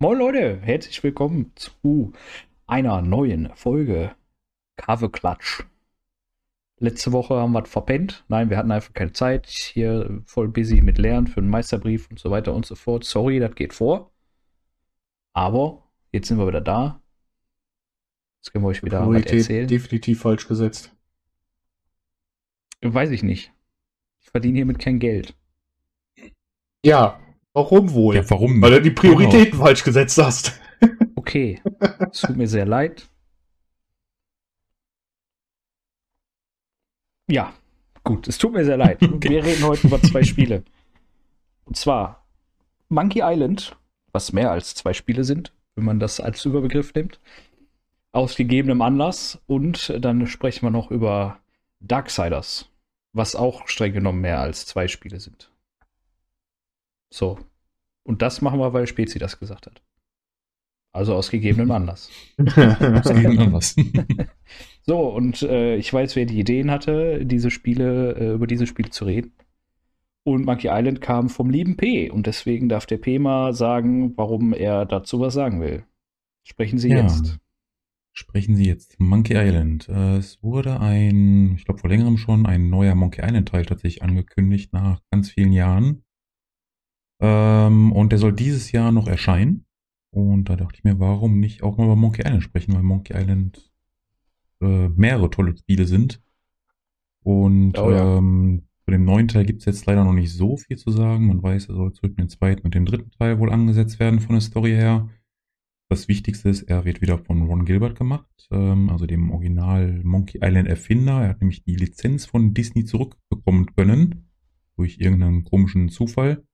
Moin Leute, herzlich willkommen zu einer neuen Folge Kave Klatsch. Letzte Woche haben wir verpennt. Nein, wir hatten einfach keine Zeit. Hier voll busy mit Lernen für einen Meisterbrief und so weiter und so fort. Sorry, das geht vor. Aber jetzt sind wir wieder da. Jetzt können wir euch wieder was erzählen. definitiv falsch gesetzt. Weiß ich nicht. Ich verdiene hiermit kein Geld. Ja, warum wohl? Ja, warum? Weil du die Prioritäten genau. falsch gesetzt hast. Okay, es tut mir sehr leid. Ja, gut, es tut mir sehr leid. Okay. Wir reden heute über zwei Spiele. Und zwar Monkey Island, was mehr als zwei Spiele sind, wenn man das als Überbegriff nimmt, aus gegebenem Anlass. Und dann sprechen wir noch über Darksiders, was auch streng genommen mehr als zwei Spiele sind. So. Und das machen wir, weil Spezi das gesagt hat. Also aus gegebenem Anlass. aus gegebenem Anlass. so, und äh, ich weiß, wer die Ideen hatte, diese Spiele, äh, über diese Spiele zu reden. Und Monkey Island kam vom lieben P. Und deswegen darf der P mal sagen, warum er dazu was sagen will. Sprechen Sie ja. jetzt. Sprechen Sie jetzt. Monkey Island. Äh, es wurde ein, ich glaube vor längerem schon, ein neuer Monkey Island Teil tatsächlich angekündigt nach ganz vielen Jahren. Ähm, und der soll dieses Jahr noch erscheinen. Und da dachte ich mir, warum nicht auch mal über Monkey Island sprechen, weil Monkey Island äh, mehrere tolle Spiele sind. Und oh, ja. ähm, für den neuen Teil gibt es jetzt leider noch nicht so viel zu sagen. Man weiß, er soll zurück in den zweiten und den dritten Teil wohl angesetzt werden von der Story her. Das Wichtigste ist, er wird wieder von Ron Gilbert gemacht, ähm, also dem Original Monkey Island Erfinder. Er hat nämlich die Lizenz von Disney zurückbekommen können, durch irgendeinen komischen Zufall.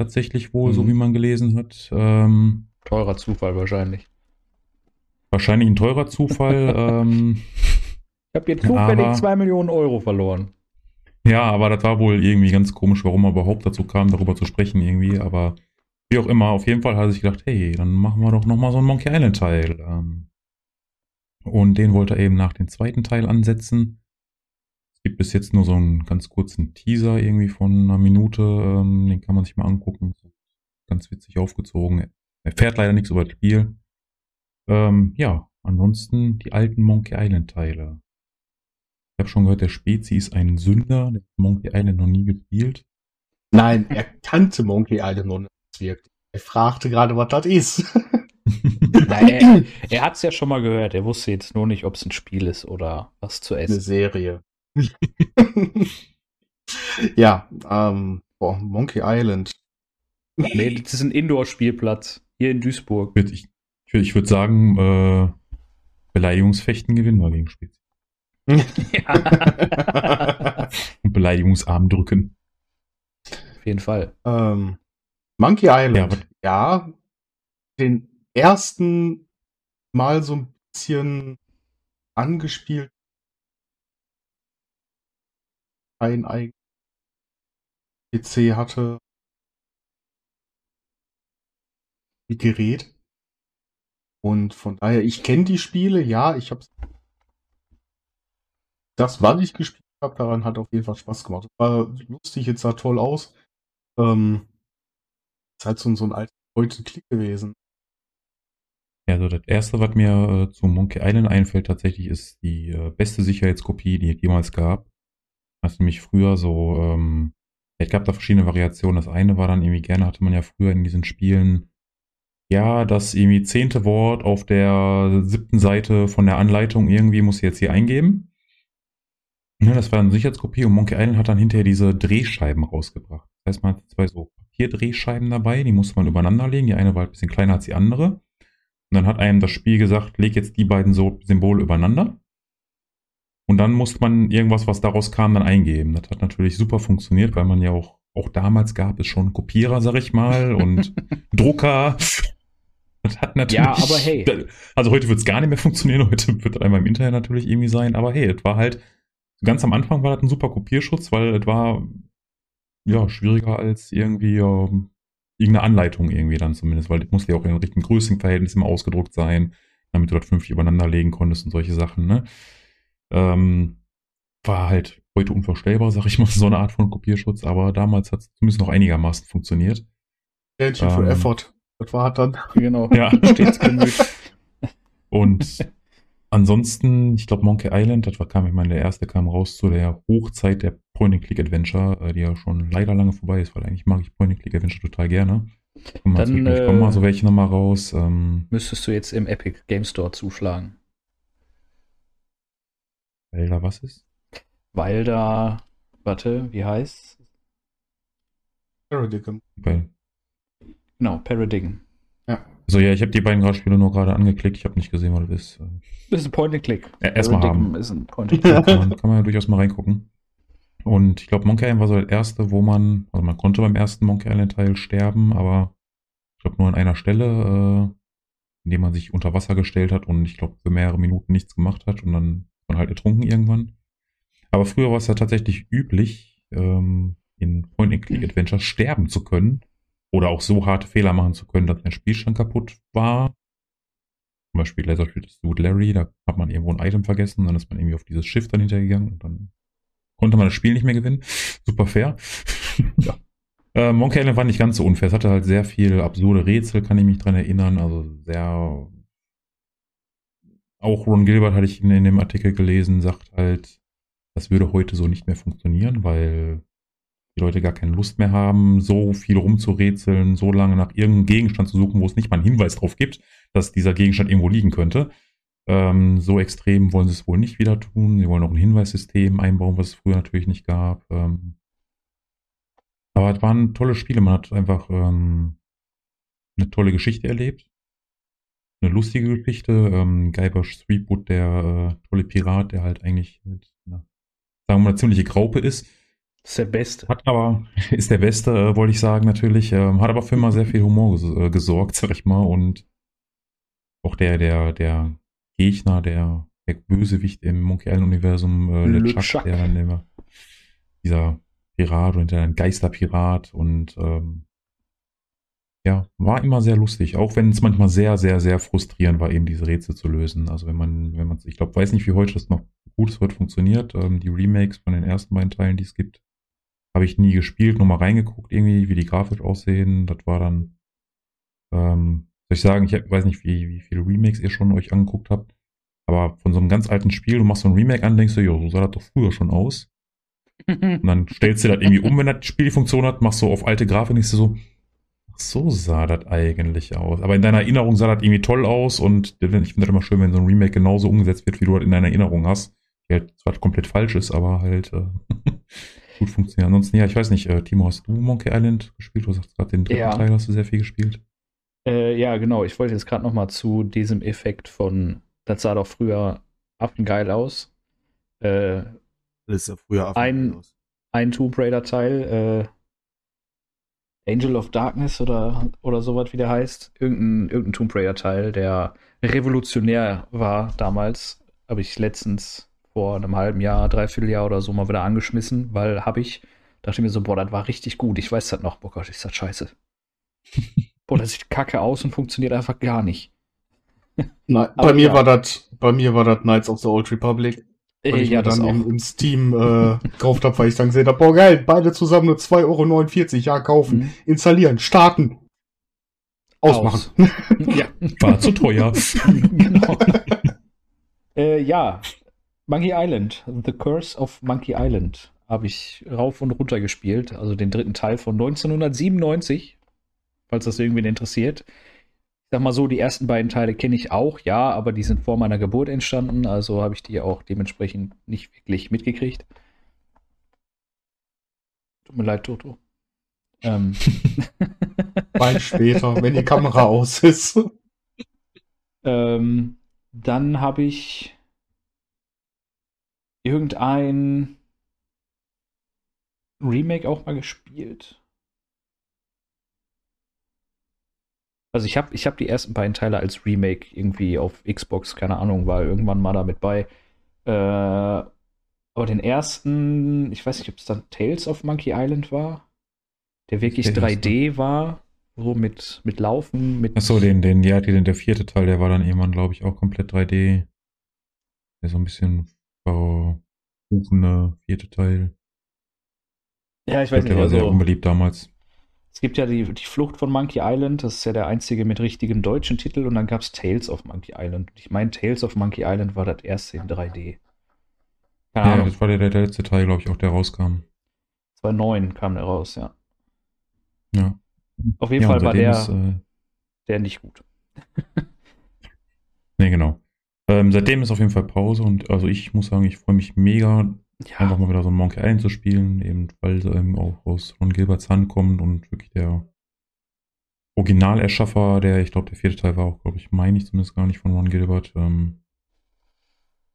Tatsächlich wohl, mhm. so wie man gelesen hat. Ähm, Teurer Zufall wahrscheinlich. Wahrscheinlich ein teurer Zufall. ähm, ich habe hier zufällig 2 Millionen Euro verloren. Ja, aber das war wohl irgendwie ganz komisch, warum er überhaupt dazu kam, darüber zu sprechen irgendwie. Aber wie auch immer, auf jeden Fall hat er sich gedacht, hey, dann machen wir doch nochmal so einen Monkey Island Teil. Ähm, und den wollte er eben nach dem zweiten Teil ansetzen. Es gibt bis jetzt nur so einen ganz kurzen Teaser irgendwie von einer Minute. Ähm, den kann man sich mal angucken. Ganz witzig aufgezogen. Er fährt leider nichts über das Spiel. Ähm, ja, ansonsten die alten Monkey Island Teile. Ich habe schon gehört, der Spezi ist ein Sünder, der hat Monkey Island noch nie gespielt. Nein, er kannte Monkey Island noch nicht. Er fragte gerade, was das ist. Nein, er, er hat es ja schon mal gehört. Er wusste jetzt nur nicht, ob es ein Spiel ist oder was zu essen. Eine Serie. Ja, ähm, boah, Monkey Island. Nee, das ist ein Indoor-Spielplatz. Hier in Duisburg. Ich, ich, ich würde sagen, äh, Beleidigungsfechten gewinnen wir gegen Spitz. ja. Und Beleidigungsarm drücken. Auf jeden Fall. Ähm, Monkey Island. Ja, ja, den ersten Mal so ein bisschen angespielt. Ein eigenes PC hatte. Gerät. Und von daher, ich kenne die Spiele, ja, ich habe das, was ich gespielt habe, daran hat auf jeden Fall Spaß gemacht. War lustig, jetzt sah toll aus. Ähm, ist halt so, so ein alter Klick gewesen. Ja, also das erste, was mir äh, zu Monkey Island einfällt, tatsächlich ist die äh, beste Sicherheitskopie, die es jemals gab. Das nämlich früher so, ähm, es gab da verschiedene Variationen. Das eine war dann irgendwie gerne, hatte man ja früher in diesen Spielen ja, das irgendwie zehnte Wort auf der siebten Seite von der Anleitung irgendwie muss ich jetzt hier eingeben. Ja, das war eine Sicherheitskopie und Monkey Island hat dann hinterher diese Drehscheiben rausgebracht. Das heißt, man hat zwei so Papierdrehscheiben dabei, die musste man übereinander legen. Die eine war halt ein bisschen kleiner als die andere. Und dann hat einem das Spiel gesagt, leg jetzt die beiden so Symbole übereinander. Und dann musste man irgendwas, was daraus kam, dann eingeben. Das hat natürlich super funktioniert, weil man ja auch, auch damals gab es schon Kopierer, sag ich mal, und Drucker das hat natürlich. Ja, aber hey. Also heute wird es gar nicht mehr funktionieren, heute wird das einmal im Internet natürlich irgendwie sein, aber hey, es war halt, ganz am Anfang war das ein super Kopierschutz, weil es war ja schwieriger als irgendwie ähm, irgendeine Anleitung irgendwie dann zumindest, weil das musste ja auch in richtigen Größenverhältnis immer ausgedruckt sein, damit du das fünf übereinander legen konntest und solche Sachen, ne? Ähm, war halt heute unvorstellbar, sag ich mal, so eine Art von Kopierschutz, aber damals hat es zumindest noch einigermaßen funktioniert. Thank you for ähm, effort. Das war dann. Genau. Ja. Stets bemüht. Und ansonsten, ich glaube, Monkey Island, das war, kam, ich meine, der erste kam raus zu der Hochzeit der Point-and-Click-Adventure, äh, die ja schon leider lange vorbei ist, weil eigentlich mag ich Point-and-Click-Adventure total gerne. Kommen mal, Dann, äh, kommen mal so welche nochmal raus. Ähm, Müsstest du jetzt im Epic Game Store zuschlagen. Weil da was ist? Weil da, warte, wie heißt Paradigm. Weil, Genau, Paradigm. also ja, ich habe die beiden Spiele nur gerade angeklickt, ich habe nicht gesehen, was das ist. Äh, Das ist ein Point-and-Click. Ja, erstmal haben. ist ein Point-and-Click. kann, man, kann man ja durchaus mal reingucken. Und ich glaube, Monkey Island war so das erste, wo man, also man konnte beim ersten Monkey Island Teil sterben, aber ich glaube nur an einer Stelle, äh, indem man sich unter Wasser gestellt hat und ich glaube für mehrere Minuten nichts gemacht hat und dann man halt ertrunken irgendwann. Aber früher war es ja tatsächlich üblich, ähm, in Point-and-Click-Adventure sterben zu können oder auch so harte Fehler machen zu können, dass ein Spielstand kaputt war. Zum Beispiel Laserfield Dude Larry, da hat man irgendwo ein Item vergessen, dann ist man irgendwie auf dieses Schiff dann hintergegangen und dann konnte man das Spiel nicht mehr gewinnen. Super fair. ja. Äh, Monkey Island war nicht ganz so unfair. Es hatte halt sehr viel absurde Rätsel, kann ich mich dran erinnern. Also sehr. Auch Ron Gilbert hatte ich in, in dem Artikel gelesen, sagt halt, das würde heute so nicht mehr funktionieren, weil die Leute gar keine Lust mehr haben, so viel rumzurätseln, so lange nach irgendeinem Gegenstand zu suchen, wo es nicht mal einen Hinweis drauf gibt, dass dieser Gegenstand irgendwo liegen könnte. Ähm, so extrem wollen sie es wohl nicht wieder tun. Sie wollen auch ein Hinweissystem einbauen, was es früher natürlich nicht gab. Ähm, aber es waren tolle Spiele. Man hat einfach ähm, eine tolle Geschichte erlebt. Eine lustige Geschichte. Ähm, Guybrush Threepwood, der äh, tolle Pirat, der halt eigentlich, mit, na, sagen wir mal, eine ziemliche Graupe ist. Ist der Beste. Hat aber, ist der Beste, äh, wollte ich sagen, natürlich. Ähm, hat aber für immer sehr viel Humor ges äh, gesorgt, sag ich mal. Und auch der, der, der Gegner, der, der Bösewicht im Monkey Island-Universum, äh, Le LeChuck, Chuck. der dann immer, dieser Pirat und der ein Geisterpirat und ähm, ja, war immer sehr lustig, auch wenn es manchmal sehr, sehr, sehr frustrierend war, eben diese Rätsel zu lösen. Also wenn man, wenn man, ich glaube, weiß nicht, wie heute das noch gut heute funktioniert. Ähm, die Remakes von den ersten beiden Teilen, die es gibt, habe ich nie gespielt, nur mal reingeguckt irgendwie, wie die grafisch aussehen. Das war dann, ähm, soll ich sagen, ich weiß nicht, wie, wie viele Remakes ihr schon euch angeguckt habt, aber von so einem ganz alten Spiel, du machst so ein Remake an, denkst du, jo, so sah das doch früher schon aus. Und dann stellst du das irgendwie um, wenn das Spiel die Funktion hat, machst du auf alte Grafik, denkst du so, so sah das eigentlich aus. Aber in deiner Erinnerung sah das irgendwie toll aus und ich finde das immer schön, wenn so ein Remake genauso umgesetzt wird, wie du das in deiner Erinnerung hast. Die halt zwar komplett falsch ist, aber halt äh, gut funktioniert. Ansonsten, ja, ich weiß nicht, äh, Timo, hast du Monkey Island gespielt? Du sagst gerade den dritten Ja. Teil hast du sehr viel gespielt. Äh, ja, genau. Ich wollte jetzt gerade noch mal zu diesem Effekt von, das sah doch früher affengeil aus. Äh, Das ist ja früher Ein- aus. ein Tomb Raider Teil, äh, Angel of Darkness oder, oder sowas, wie der heißt. Irgendein, irgendein Tomb Raider Teil, der revolutionär war damals. Habe ich letztens vor einem halben Jahr, dreiviertel Jahr oder so mal wieder angeschmissen, weil habe ich, dachte mir so, boah, das war richtig gut. Ich weiß das noch. Boah Gott, ist das scheiße. boah, das sieht kacke aus und funktioniert einfach gar nicht. Nein, bei mir ja. war das, bei mir war das Knights of the Old Republic. Äh, Weil ich ja, mir das dann auch. im, Steam äh, gekauft habe, weil ich dann gesehen habe, boah geil, beide zusammen nur 2,49 Euro, ja, kaufen, Mhm. installieren, starten, ausmachen. ja. War zu teuer. genau. äh, ja, Monkey Island, The Curse of Monkey Island, habe ich rauf und runter gespielt. Also den dritten Teil von 1997, falls das irgendwen interessiert. Sag mal so, die ersten beiden Teile kenne ich auch, ja, aber die sind vor meiner Geburt entstanden, also habe ich die auch dementsprechend nicht wirklich mitgekriegt. Tut mir leid, Toto. Ähm, Bald später, wenn die Kamera aus ist. Ähm, dann habe ich irgendein Remake auch mal gespielt. Also ich habe ich hab die ersten beiden Teile als Remake irgendwie auf Xbox, keine Ahnung, war irgendwann mal damit bei. Äh, aber den ersten, ich weiß nicht, ob es dann Tales of Monkey Island war, der wirklich Der erste. 3D war, so mit, mit Laufen, mit Achso, den, den, ja, den, der vierte Teil, der war dann irgendwann, glaube ich, auch komplett 3D. Der so ein bisschen verrufene vierte Teil. Ja, ich Ich weiß glaub, der nicht, war sehr also unbeliebt damals. Es gibt ja die, die Flucht von Monkey Island, das ist ja der einzige mit richtigem deutschen Titel, und dann gab es Tales of Monkey Island. Ich meine, Tales of Monkey Island war das erste in 3D. Keine ja, Ahnung. das war der, der letzte Teil, glaube ich, auch der rauskam. 2009 kam der raus, ja. Ja. Auf jeden ja, Fall war der, ist, äh, der nicht gut. nee, genau. Ähm, seitdem ist auf jeden Fall Pause und also ich muss sagen, ich freue mich mega, ja. einfach mal wieder so ein Monkey Island zu spielen, eben weil sie eben auch aus Ron Gilberts Hand kommt und wirklich der Originalerschaffer, der, ich glaube, der vierte Teil war auch, glaube ich, meine ich zumindest gar nicht von Ron Gilbert. Ähm,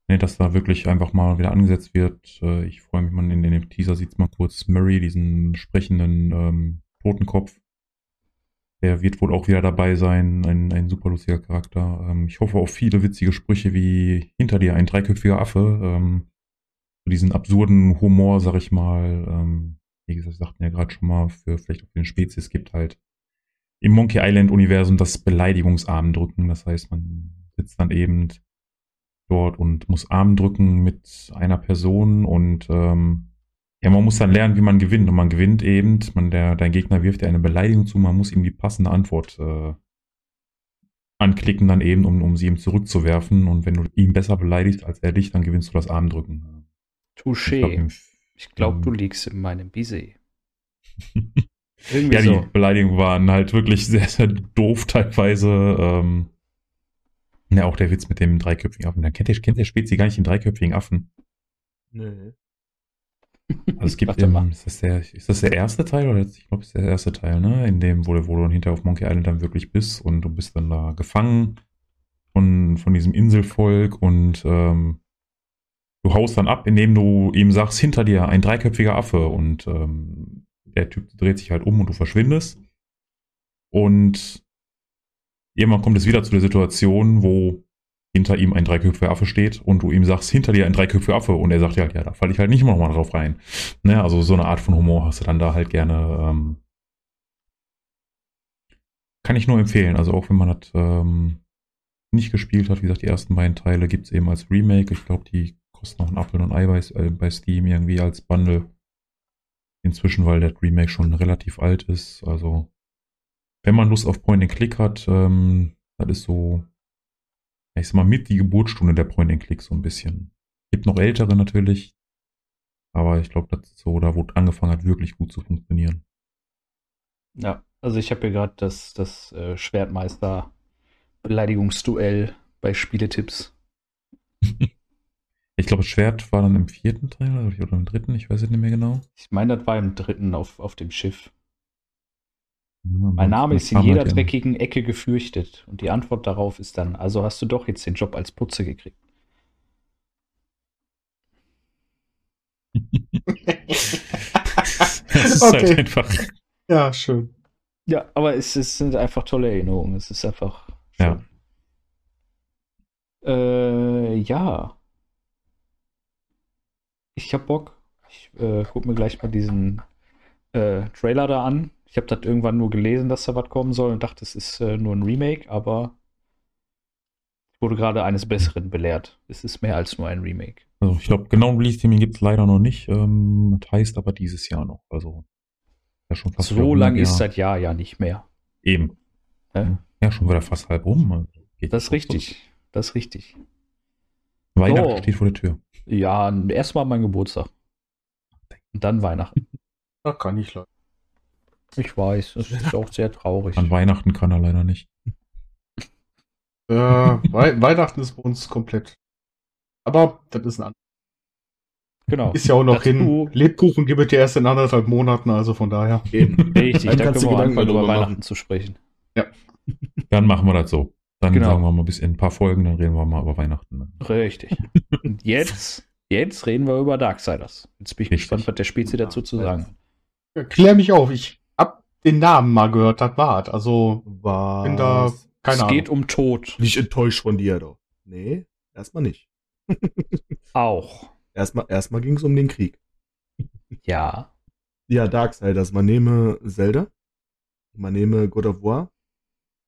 ne, dass da wirklich einfach mal wieder angesetzt wird. Äh, ich freue mich, man in dem Teaser sieht mal kurz Murray, diesen sprechenden ähm, Totenkopf. Der wird wohl auch wieder dabei sein, ein, ein super lustiger Charakter. Ähm, ich hoffe auf viele witzige Sprüche wie hinter dir ein dreiköpfiger Affe. Ähm, diesen absurden Humor, sag ich mal. Ähm, wie gesagt, sagten ja gerade schon mal, für vielleicht auch für den Spezies gibt halt im Monkey Island Universum das Beleidigungsarm drücken. Das heißt, man sitzt dann eben dort und muss Arm drücken mit einer Person und ähm, ja, man muss dann lernen, wie man gewinnt. Und man gewinnt eben, man, der, dein Gegner wirft dir eine Beleidigung zu, man muss ihm die passende Antwort äh, anklicken, dann eben, um, um sie ihm zurückzuwerfen. Und wenn du ihn besser beleidigst als er dich, dann gewinnst du das Armdrücken. Touché. Ich glaube, glaub, du liegst in meinem Bisee. ja, so. die Beleidigungen waren halt wirklich sehr, sehr doof teilweise. Ähm, ja, auch der Witz mit dem dreiköpfigen Affen. Da kennt der, kennt der Spezi gar nicht den dreiköpfigen Affen. Nö. Also es gibt im, ist, das der, ist das der erste Teil oder ich glaube, es ist der erste Teil, ne? In dem, wo, wo du dann hinterher auf Monkey Island dann wirklich bist und du bist dann da gefangen von, von diesem Inselvolk und ähm, du haust dann ab, indem du ihm sagst, hinter dir ein dreiköpfiger Affe und ähm, der Typ dreht sich halt um und du verschwindest. Und irgendwann kommt es wieder zu der Situation, wo hinter ihm ein dreiköpfiger Affe steht und du ihm sagst, hinter dir ein dreiköpfiger Affe und er sagt halt, ja, da falle ich halt nicht immer noch mal drauf rein. Ne? Also so eine Art von Humor hast du dann da halt gerne. Ähm, kann ich nur empfehlen. Also auch wenn man das ähm, nicht gespielt hat, wie gesagt, die ersten beiden Teile gibt es eben als Remake. Ich glaube, die kosten noch einen Apfel und Ei bei, äh, bei Steam irgendwie als Bundle. Inzwischen, weil der Remake schon relativ alt ist. Also wenn man Lust auf Point-and-Click hat, ähm, das ist so ich sag mal, mit die Geburtsstunde der Point-and-Click so ein bisschen. Gibt noch ältere natürlich, aber ich glaube, das ist so, da wo angefangen hat, wirklich gut zu funktionieren. Ja, also ich habe hier gerade das, das äh, Schwertmeister Beleidigungsduell bei Spieletipps. ich glaube, das Schwert war dann im vierten Teil oder im dritten, ich weiß es nicht mehr genau. Ich meine, das war im dritten auf, auf dem Schiff. Mein Name ist in jeder halt dreckigen Ecke gefürchtet. Und die Antwort darauf ist dann, also hast du doch jetzt den Job als Putze gekriegt. das ist halt okay. halt einfach. Ja, schön. Ja, aber es, es, sind einfach tolle Erinnerungen. Es ist einfach. Schön. Ja. Äh, ja. Ich hab Bock. Ich äh, guck mir gleich mal diesen äh, Trailer da an. Ich habe das irgendwann nur gelesen, dass da was kommen soll und dachte, es ist äh, nur ein Remake, aber ich wurde gerade eines Besseren belehrt. Es ist mehr als nur ein Remake. Also ich glaube, genau ein Release-Termin gibt es leider noch nicht. Ähm, das heißt aber dieses Jahr noch. Also ja schon fast So lang ist das Jahr ja nicht mehr. Eben. Hä? Ja, schon wieder fast halb rum. Also das ist richtig. Das ist richtig. Weihnachten so. steht vor der Tür. Ja, erstmal mein Geburtstag. Und dann Weihnachten. Da kann ich leider. Ich weiß, das ist auch sehr traurig. An Weihnachten kann er leider nicht. Äh, We Weihnachten ist bei uns komplett. Aber das ist ein anderes. Genau. Ist ja auch noch hin. Lebkuchen gibt es ja erst in anderthalb Monaten, also von daher. Eben. Richtig, da können wir anfangen, über Weihnachten machen. zu sprechen. Ja. Dann machen wir das so. Dann genau. sagen wir mal bis in ein paar Folgen, dann reden wir mal über Weihnachten. Richtig. Und jetzt, jetzt reden wir über Darksiders. Jetzt bin ich Richtig. gespannt, was der Spezi dazu zu sagen hat. Klär mich auf, ich den Namen mal gehört hat, war Also, Was? bin da, keine es Ahnung. geht um Tod. Nicht enttäuscht von dir, doch. Nee, erstmal nicht. Auch. Erstmal, erstmal ging es um den Krieg. Ja. Ja, Darksiders. Man nehme Zelda, man nehme God of War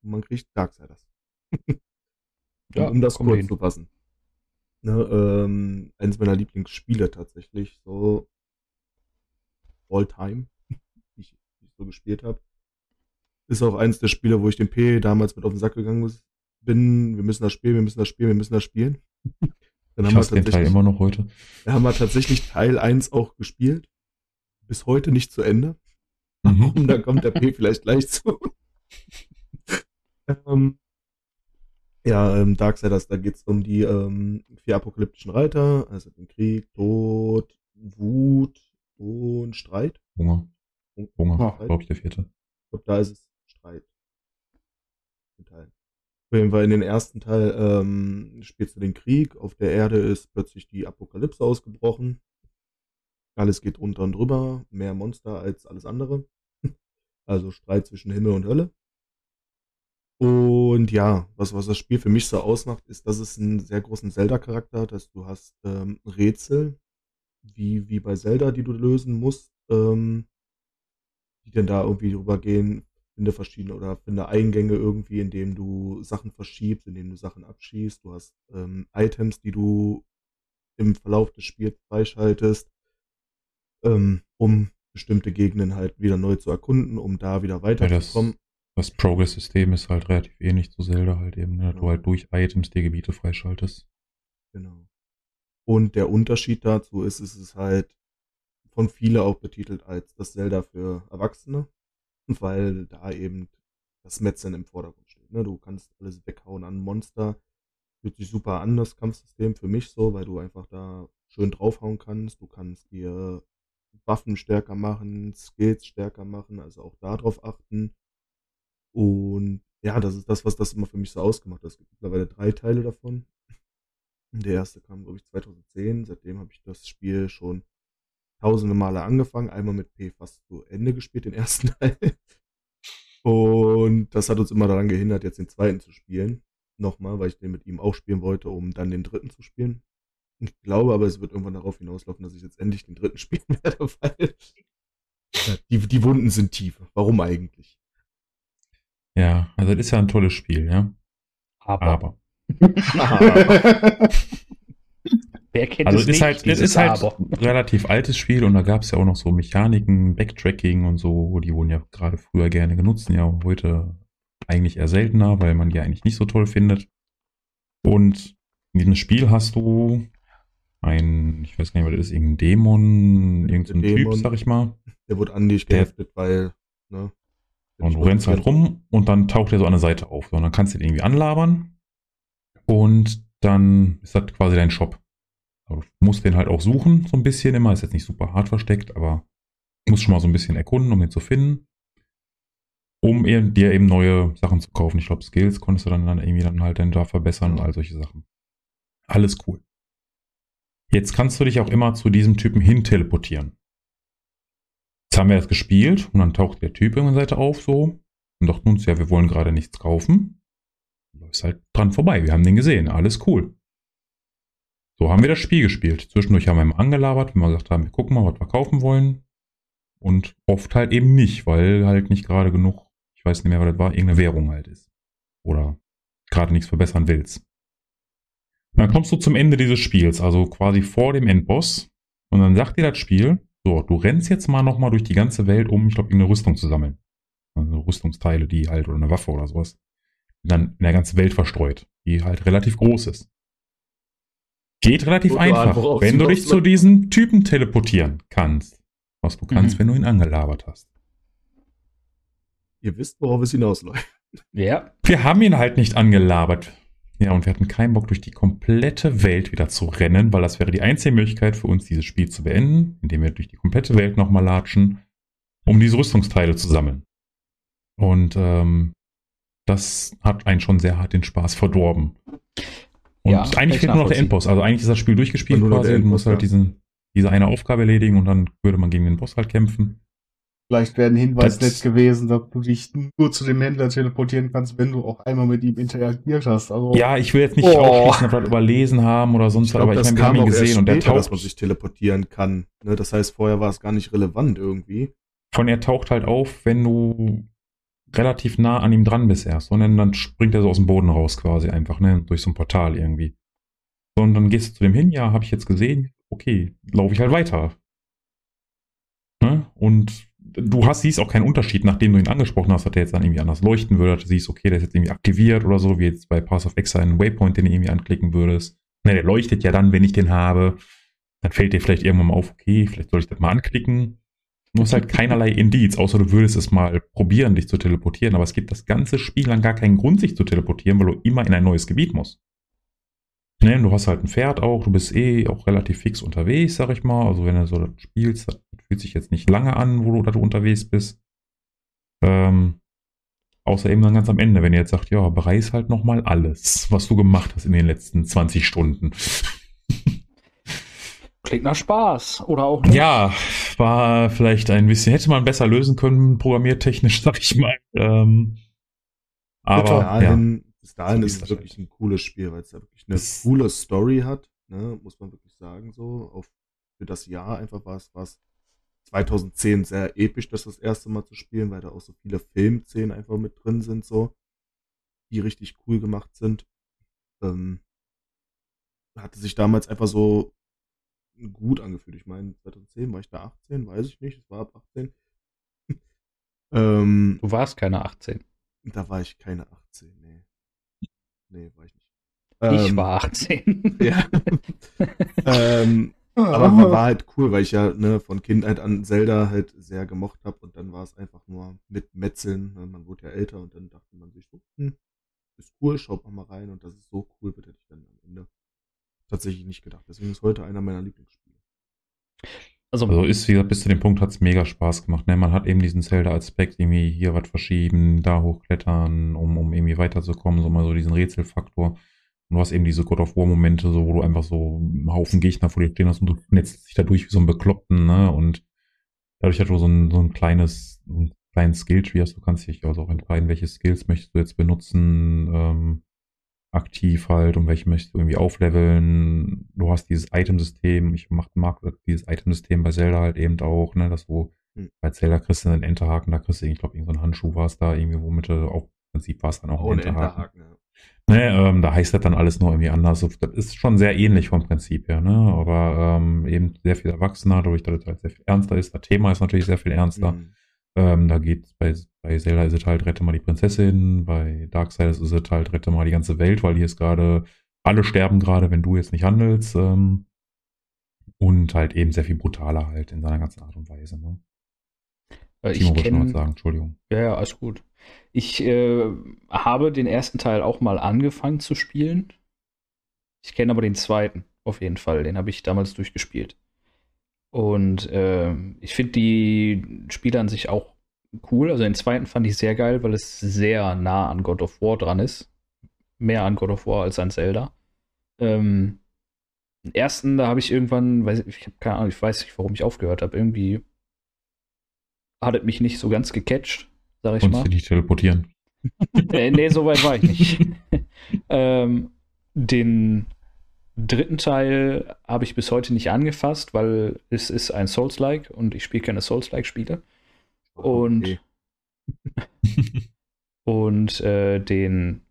und man kriegt Darksiders. Ja, um das kurz hin. zu fassen. Ne, ähm, eines meiner Lieblingsspiele tatsächlich, so all time so gespielt habe. ist auch eins der Spiele, wo ich dem P damals mit auf den Sack gegangen bin. Wir müssen das spielen, wir müssen das spielen, wir müssen das spielen. Dann haben ich wir den Teil immer noch heute. Da haben wir tatsächlich Teil 1 auch gespielt. Bis heute nicht zu Ende. Mhm. da kommt der P vielleicht gleich zu. ähm, ja, ähm, Darksiders, da geht es um die ähm, vier apokalyptischen Reiter, also den Krieg, Tod, Wut und Streit. Hunger. Hunger, glaube ich, der vierte. Ich glaube, da ist es Streit. Auf jeden Fall in den ersten Teil ähm, spielst du den Krieg. Auf der Erde ist plötzlich die Apokalypse ausgebrochen. Alles geht unter und drüber. Mehr Monster als alles andere. Also Streit zwischen Himmel und Hölle. Und ja, was, was das Spiel für mich so ausmacht, ist, dass es einen sehr großen Zelda-Charakter hat, dass du hast ähm, Rätsel, wie, wie bei Zelda, die du lösen musst, ähm, die dann da irgendwie rübergehen, finde verschiedene oder finde Eingänge irgendwie, indem du Sachen verschiebst, indem du Sachen abschießt. Du hast ähm, Items, die du im Verlauf des Spiels freischaltest, ähm, um bestimmte Gegenden halt wieder neu zu erkunden, um da wieder weiterzukommen. Ja, das Progress-System ist halt relativ ähnlich zu Zelda halt eben, ne? Genau. du halt durch Items die Gebiete freischaltest. Genau. Und der Unterschied dazu ist, es ist halt von viele auch betitelt als das Zelda für Erwachsene, weil da eben das Metzeln im Vordergrund steht. Ne? Du kannst alles weghauen an Monster. Fühlt sich super an, das Kampfsystem für mich so, weil du einfach da schön draufhauen kannst. Du kannst dir Waffen stärker machen, Skills stärker machen, also auch darauf achten. Und ja, das ist das, was das immer für mich so ausgemacht hat. Es gibt mittlerweile drei Teile davon. Der erste kam, glaube ich, 2010. Seitdem habe ich das Spiel schon tausende Male angefangen. Einmal mit P fast zu Ende gespielt, den ersten Teil. Und das hat uns immer daran gehindert, jetzt den zweiten zu spielen. Nochmal, weil ich den mit ihm auch spielen wollte, um dann den dritten zu spielen. Ich glaube aber, es wird irgendwann darauf hinauslaufen, dass ich jetzt endlich den dritten spielen werde, weil die, die Wunden sind tief. Warum eigentlich? Ja, also das ist ja ein tolles Spiel, ja. Aber. Aber. Wer kennt also es ist nicht, halt, es ist halt ein relativ altes Spiel und da gab es ja auch noch so Mechaniken, Backtracking und so, die wurden ja gerade früher gerne genutzt, ja heute eigentlich eher seltener, weil man die eigentlich nicht so toll findet. Und in diesem Spiel hast du ein, ich weiß gar nicht, was das ist, irgendein Dämon, irgendein Typ, sag ich mal. Der wurde an dich geheftet, weil, ne? Und du rennst halt rum und dann taucht er so an der Seite auf. Und dann kannst du ihn irgendwie anlabern. Und dann ist das quasi dein Shop. Aber du musst den halt auch suchen, so ein bisschen immer. Ist jetzt nicht super hart versteckt, aber du musst schon mal so ein bisschen erkunden, um den zu finden. Um dir eben neue Sachen zu kaufen. Ich glaube, Skills konntest du dann, dann irgendwie dann halt dann da verbessern und all solche Sachen. Alles cool. Jetzt kannst du dich auch immer zu diesem Typen hin teleportieren. Haben wir das gespielt und dann taucht der Typ irgendeine Seite auf so und dachten uns, ja, wir wollen gerade nichts kaufen. Läufst halt dran vorbei. Wir haben den gesehen. Alles cool. So haben wir das Spiel gespielt. Zwischendurch haben wir immer angelabert, wenn wir gesagt haben, wir gucken mal, was wir kaufen wollen. Und oft halt eben nicht, weil halt nicht gerade genug, ich weiß nicht mehr, was das war, irgendeine Währung halt ist. Oder gerade nichts verbessern willst. Dann kommst du zum Ende dieses Spiels, also quasi vor dem Endboss. Und dann sagt dir das Spiel, so, du rennst jetzt mal nochmal durch die ganze Welt, um, ich glaube, irgendeine Rüstung zu sammeln. Also Rüstungsteile, die halt, oder eine Waffe oder sowas. Die dann in der ganzen Welt verstreut, die halt relativ groß ist. Geht relativ Wo einfach, wenn du dich zu diesen Typen teleportieren kannst. Was du kannst, mhm. wenn du ihn angelabert hast. Ihr wisst, worauf es hinausläuft. Ja. Wir haben ihn halt nicht angelabert. Ja, und wir hatten keinen Bock, durch die komplette Welt wieder zu rennen, weil das wäre die einzige Möglichkeit für uns, dieses Spiel zu beenden, indem wir durch die komplette Welt nochmal latschen, um diese Rüstungsteile zu sammeln. Und ähm, das hat einen schon sehr hart den Spaß verdorben. Und ja, eigentlich fehlt nur noch der Endboss. Also eigentlich ist das Spiel durchgespielt quasi und muss halt diesen, diese eine Aufgabe erledigen und dann würde man gegen den Boss halt kämpfen. Vielleicht wäre ein Hinweis nett gewesen, dass du dich nur zu dem Händler teleportieren kannst, wenn du auch einmal mit ihm interagiert hast. Also, ja, ich will jetzt nicht oh. ausschließen, dass wir das überlesen haben oder sonst was, aber ich wir haben ihn gesehen und der taucht. dass man sich teleportieren kann. Ne? Das heißt, vorher war es gar nicht relevant irgendwie. Von er taucht halt auf, wenn du relativ nah an ihm dran bist erst, sondern dann springt er so aus dem Boden raus quasi einfach, ne, durch so ein Portal irgendwie. So, und dann gehst du zu dem hin, ja, habe ich jetzt gesehen, okay, laufe ich halt weiter. Ne? Und du hast, siehst auch keinen Unterschied, nachdem du ihn angesprochen hast, dass der jetzt dann irgendwie anders leuchten würde, du siehst, okay, der ist jetzt irgendwie aktiviert oder so, wie jetzt bei Pass of Exile einen Waypoint, den du irgendwie anklicken würdest. Ne, der leuchtet ja dann, wenn ich den habe. Dann fällt dir vielleicht irgendwann mal auf, okay, vielleicht soll ich das mal anklicken. Du hast halt keinerlei Indiz, außer du würdest es mal probieren, dich zu teleportieren. Aber es gibt das ganze Spiel lang gar keinen Grund, sich zu teleportieren, weil du immer in ein neues Gebiet musst. Ne, du hast halt ein Pferd auch, du bist eh auch relativ fix unterwegs, sag ich mal. Also wenn du so das spielst, das fühlt sich jetzt nicht lange an, wo du da unterwegs bist. Ähm, außer eben dann ganz am Ende, wenn ihr jetzt sagt, ja, bereis halt nochmal alles, was du gemacht hast in den letzten 20 Stunden. Klingt nach Spaß oder auch nicht. Ja, war vielleicht ein bisschen, hätte man besser lösen können, programmiertechnisch, sag ich mal. Ähm, aber dahin, ja. Bis dahin ist es wirklich ein cooles Spiel, weil es ja wirklich eine das coole Story hat, ne, muss man wirklich sagen, so. Auf, für das Jahr einfach war es, war es 2010 sehr episch, das das erste Mal zu spielen, weil da auch so viele Filmszenen einfach mit drin sind, so, die richtig cool gemacht sind. Ähm, hatte sich damals einfach so gut angefühlt. Ich meine, 2010 war ich da 18, weiß ich nicht, es war ab 18. ähm, du warst keine 18. Da war ich keine 18, nee. Nee, war ich nicht. Ich ähm, war 18. ja. ähm, aber war, war, halt cool, weil ich ja ne, von Kindheit an Zelda halt sehr gemocht habe und dann war es einfach nur mit Metzeln. Ne? Man wurde ja älter und dann dachte man sich so, hm, ist cool, schaut mal rein und das ist so cool, wird hätte ich dann am Ende tatsächlich nicht gedacht. Deswegen ist heute einer meiner Lieblingsspiele. Also, also ist, wie gesagt, bis zu dem Punkt hat es mega Spaß gemacht. Ne? Man hat eben diesen Zelda-Aspekt, irgendwie hier was verschieben, da hochklettern, um, um irgendwie weiterzukommen, so mal so diesen Rätselfaktor. Und du hast eben diese God of War-Momente, so, wo du einfach so einen Haufen Gegner vor dir stehen hast und du netzt dich dadurch wie so ein Bekloppten, ne? Und dadurch hat du so ein, so ein kleines, so einen kleinen Skill-Tree hast, du kannst dich also auch entscheiden, welche Skills möchtest du jetzt benutzen, ähm, aktiv halt und welche möchtest du irgendwie aufleveln. Du hast dieses Itemsystem, ich mag, mag dieses Itemsystem bei Zelda halt eben auch, ne, dass du hm. bei Zelda kriegst du einen Enterhaken, da kriegst du, ich glaube, irgendein Handschuh war es da, irgendwie, womit du auch im Prinzip war es dann auch oh, ein Enterhaken. Enterhaken ja. Ne, ähm, da heißt das dann alles nur irgendwie anders. Das ist schon sehr ähnlich vom Prinzip her, ne? Aber ähm, eben sehr viel erwachsener, dadurch, dass es halt sehr viel ernster ist. Das Thema ist natürlich sehr viel ernster. Mhm. Ähm, da geht bei, bei Zelda ist es halt, rette mal die Prinzessin, bei Darksiders ist es halt, rette mal die ganze Welt, weil hier ist gerade, alle sterben gerade, wenn du jetzt nicht handelst. Ähm, und halt eben sehr viel brutaler halt in seiner ganzen Art und Weise. Ne? Äh, ich Timo kenn, was sagen, Entschuldigung. Ja, ja, alles gut. Ich äh, habe den ersten Teil auch mal angefangen zu spielen. Ich kenne aber den zweiten, auf jeden Fall. Den habe ich damals durchgespielt. Und äh, ich finde die Spiele an sich auch cool. Also den zweiten fand ich sehr geil, weil es sehr nah an God of War dran ist. Mehr an God of War als an Zelda. Ähm, den ersten, da habe ich irgendwann, weiß ich, ich habe keine Ahnung, ich weiß nicht, warum ich aufgehört habe. Irgendwie hat es mich nicht so ganz gecatcht, sag ich Konntest mal. du dich teleportieren? nee, nee, so weit war ich nicht. ähm, den dritten Teil habe ich bis heute nicht angefasst, weil es ist ein Souls-like und ich spiele keine Souls-like-Spiele. Und, okay. und äh, den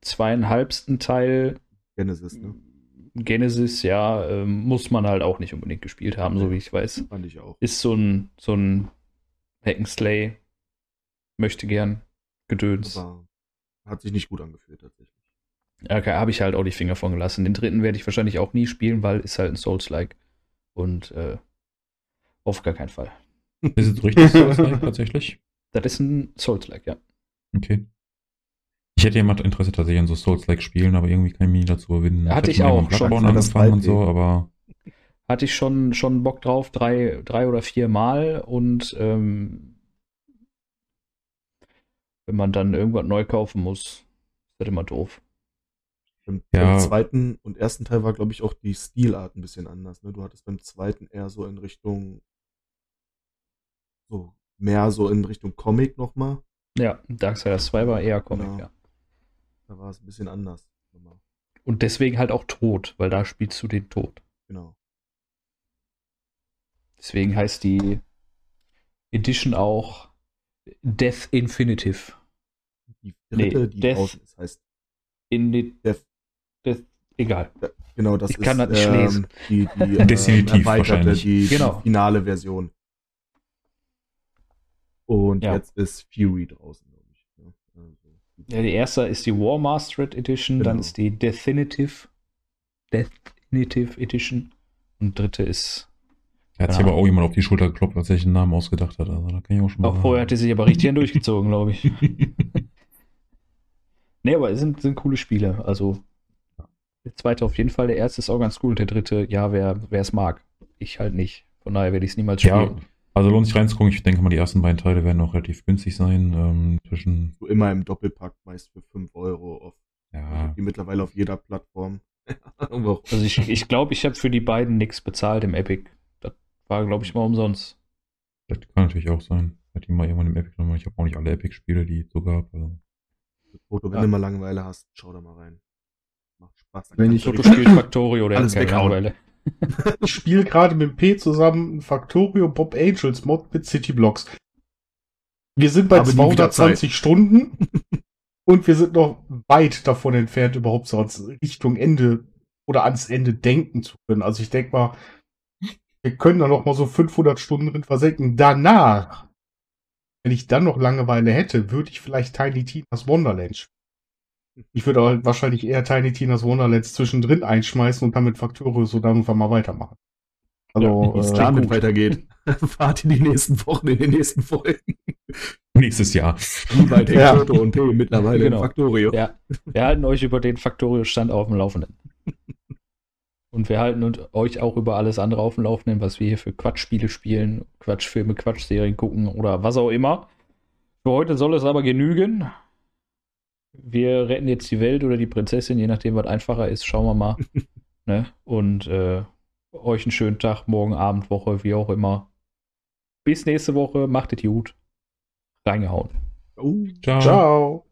zweieinhalbsten Teil Genesis, ne? Genesis, ja, äh, muss man halt auch nicht unbedingt gespielt haben, so wie ich weiß. Fand ich auch. Ist so ein, so ein Hack'n'Slay, möchte gern, Gedöns. Aber hat sich nicht gut angefühlt, tatsächlich. Okay, habe ich halt auch die Finger von gelassen. Den dritten werde ich wahrscheinlich auch nie spielen, weil ist halt ein Souls-like. Und äh, auf gar keinen Fall. Ist es richtig Souls-like tatsächlich? Das ist ein Souls-like, ja. Okay. Ich hätte jemand Interesse tatsächlich an so Souls-like Spielen, aber irgendwie kann ich mich dazu gewinnen. Hatte ich, ich auch schon. angefangen und so, aber hatte ich schon, schon Bock drauf, drei, drei oder vier Mal und ähm, wenn man dann irgendwas neu kaufen muss, ist das immer doof. Beim, ja. zweiten und ersten Teil war, glaube ich, auch die Stilart ein bisschen anders. Ne? Du hattest beim zweiten eher so in Richtung, so mehr so in Richtung Comic nochmal. Ja, Darksiders 2 war eher Comic, genau. ja. Da war es ein bisschen anders. Und deswegen halt auch tot, weil da spielst du den Tod. Genau. Deswegen heißt die Edition auch Death Infinitive. Die dritte, nee, die Death draußen ist, heißt Death das, egal. Genau, das ich ist kann das nicht ähm, lesen. die, die äh, Definitiv erweiterte, die, genau. die finale Version. Und ja. jetzt ist Fury draußen, glaube ich. Ne? Also, ja, die erste ist die War Mastered Edition, genau. dann ist die Definitive, Definitive Edition und dritte ist. Er hat sich aber auch jemand auf die Schulter geklopft, als er sich den Namen ausgedacht hat. Also da kann ich auch schon mal. Auch vorher hat er sich aber richtig durchgezogen, glaube ich. nee, aber es sind, sind coole Spiele. Also der zweite auf jeden Fall, der erste ist auch ganz cool und der dritte, ja, wer es mag. Ich halt nicht. Von daher werde ich es niemals spielen. Ja, also lohnt sich reinzugucken. Ich denke mal, die ersten beiden Teile werden auch relativ günstig sein. Ähm, zwischen so immer im Doppelpack, meist für 5 Euro. Auf, ja. Die mittlerweile auf jeder Plattform. also ich ich, glaube, ich habe für die beiden nichts bezahlt im Epic. Das war, glaube ich, mal umsonst. Das kann natürlich auch sein. Ich hatte mal irgendwann im Epic nochmal. Ich habe auch nicht alle Epic-Spiele, die es so gab. Also. Foto, wenn ja. du mal Langeweile hast, schau da mal rein. Macht Spaß. Wenn ich Foto spielt Factorio, der keine Langeweile ich spiele gerade mit P zusammen Factorio Bob Angels Mod mit City Blocks. Wir sind bei Aber 220 Stunden und wir sind noch weit davon entfernt, überhaupt so Richtung Ende oder ans Ende denken zu können. Also ich denke mal, wir können da noch mal so 500 Stunden drin versenken. Danach, wenn ich dann noch Langeweile hätte, würde ich vielleicht Tiny Tina's Wonderland spielen. Ich würde halt wahrscheinlich eher Tiny Tina's Wonderlands zwischendrin einschmeißen und damit Factorio so dann irgendwann mal weitermachen. Also, ja, wie es äh, damit weitergeht, fahrt in die nächsten Wochen, in den nächsten Folgen. Nächstes Jahr. Wie weit ja. Foto und P mittlerweile genau. Factorio. Ja, wir halten euch über den Factorio-Stand auf dem Laufenden. Und wir halten euch auch über alles andere auf dem Laufenden, was wir hier für Quatschspiele spielen, Quatschfilme, Quatschserien gucken oder was auch immer. Für heute soll es aber genügen wir retten jetzt die Welt oder die Prinzessin, je nachdem, was einfacher ist, schauen wir mal. ne? Und äh, euch einen schönen Tag, morgen Abend, Woche, wie auch immer. Bis nächste Woche, macht es gut. Reingehauen. Oh, ciao. ciao.